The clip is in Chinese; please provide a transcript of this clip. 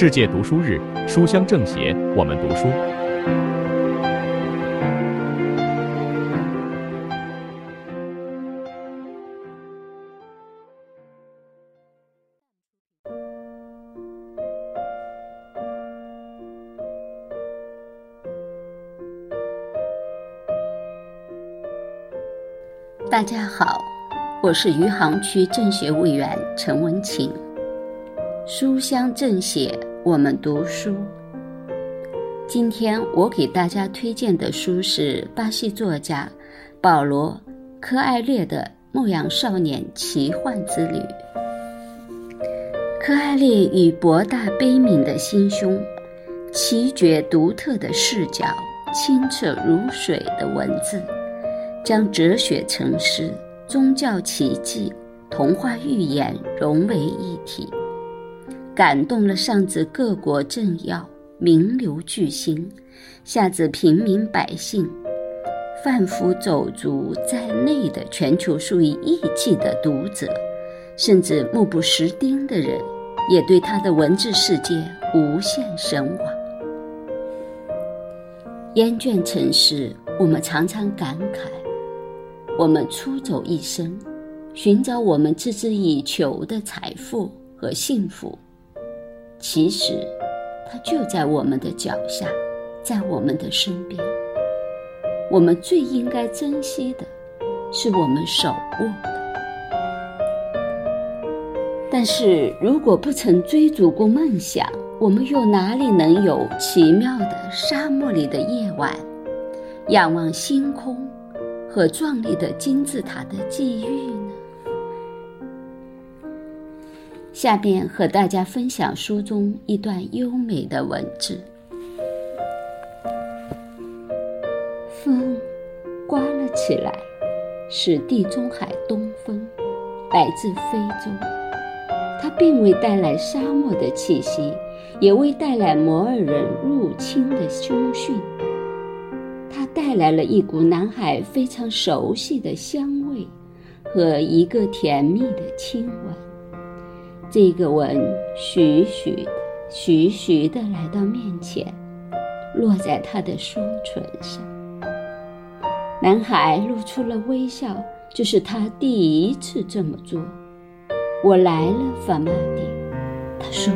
世界读书日，书香政协，我们读书。大家好，我是余杭区政协委员陈文琴。书香政协，我们读书。今天我给大家推荐的书是巴西作家保罗·科艾略的《牧羊少年奇幻之旅》。科艾略以博大悲悯的心胸、奇绝独特的视角、清澈如水的文字。将哲学成诗、宗教奇迹、童话寓言融为一体，感动了上至各国政要、名流巨星，下至平民百姓、贩夫走卒在内的全球数以亿计的读者，甚至目不识丁的人，也对他的文字世界无限神往。厌倦尘世，我们常常感慨。我们出走一生，寻找我们孜孜以求的财富和幸福，其实，它就在我们的脚下，在我们的身边。我们最应该珍惜的，是我们手握的。但是如果不曾追逐过梦想，我们又哪里能有奇妙的沙漠里的夜晚，仰望星空？和壮丽的金字塔的际遇下面和大家分享书中一段优美的文字。风刮了起来，是地中海东风，来自非洲。它并未带来沙漠的气息，也未带来摩尔人入侵的凶讯。它带来了一股南海非常熟悉的香味，和一个甜蜜的亲吻。这个吻徐徐的、徐徐的来到面前，落在他的双唇上。男孩露出了微笑，这是他第一次这么做。我来了，法玛蒂，他说。